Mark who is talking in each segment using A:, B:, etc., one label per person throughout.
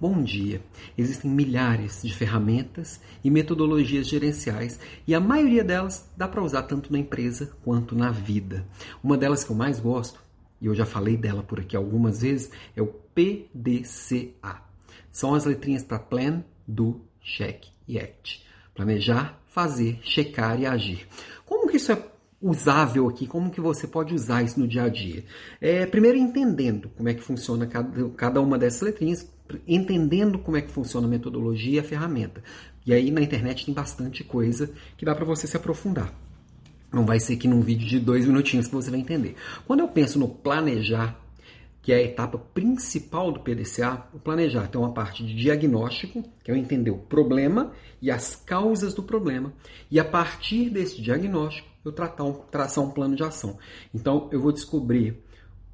A: Bom dia! Existem milhares de ferramentas e metodologias gerenciais e a maioria delas dá para usar tanto na empresa quanto na vida. Uma delas que eu mais gosto, e eu já falei dela por aqui algumas vezes, é o PDCA. São as letrinhas para Plan, Do, Check e Act. Planejar, fazer, checar e agir. Como que isso é usável aqui, como que você pode usar isso no dia a dia? É, primeiro entendendo como é que funciona cada, cada uma dessas letrinhas, entendendo como é que funciona a metodologia e a ferramenta. E aí na internet tem bastante coisa que dá para você se aprofundar. Não vai ser que num vídeo de dois minutinhos que você vai entender. Quando eu penso no planejar, que é a etapa principal do PDCA, o planejar tem uma parte de diagnóstico, que é eu entender o problema e as causas do problema, e a partir desse diagnóstico eu tratar um, traçar um plano de ação. Então eu vou descobrir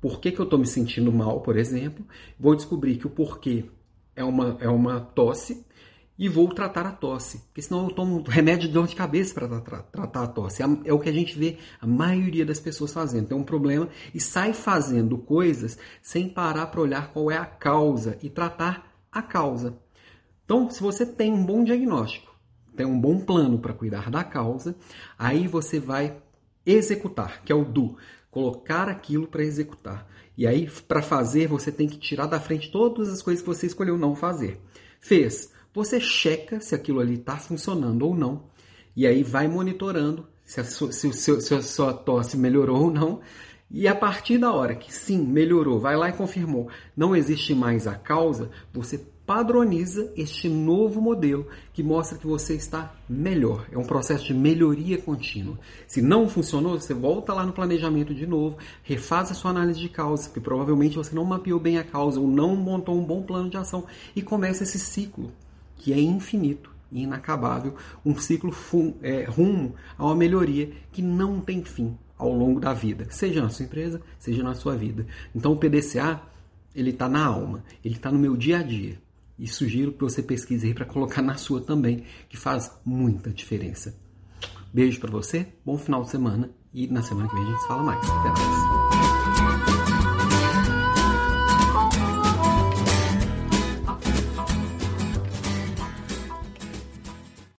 A: por que, que eu estou me sentindo mal, por exemplo, vou descobrir que o porquê é uma, é uma tosse e vou tratar a tosse, porque senão eu tomo remédio de dor de cabeça para tra tratar a tosse. É, é o que a gente vê a maioria das pessoas fazendo. Tem um problema e sai fazendo coisas sem parar para olhar qual é a causa e tratar a causa. Então, se você tem um bom diagnóstico, tem um bom plano para cuidar da causa, aí você vai executar, que é o do colocar aquilo para executar. E aí, para fazer, você tem que tirar da frente todas as coisas que você escolheu não fazer. Fez, você checa se aquilo ali está funcionando ou não, e aí vai monitorando se a, sua, se, se a sua tosse melhorou ou não. E a partir da hora que sim, melhorou, vai lá e confirmou, não existe mais a causa, você padroniza este novo modelo que mostra que você está melhor. É um processo de melhoria contínua. Se não funcionou, você volta lá no planejamento de novo, refaz a sua análise de causa, porque provavelmente você não mapeou bem a causa ou não montou um bom plano de ação e começa esse ciclo que é infinito e inacabável, um ciclo é, rumo a uma melhoria que não tem fim ao longo da vida, seja na sua empresa, seja na sua vida. Então o PDCA ele está na alma, ele está no meu dia a dia. E sugiro que você pesquise aí para colocar na sua também, que faz muita diferença. Beijo para você, bom final de semana e na semana que vem a gente fala mais. Até mais.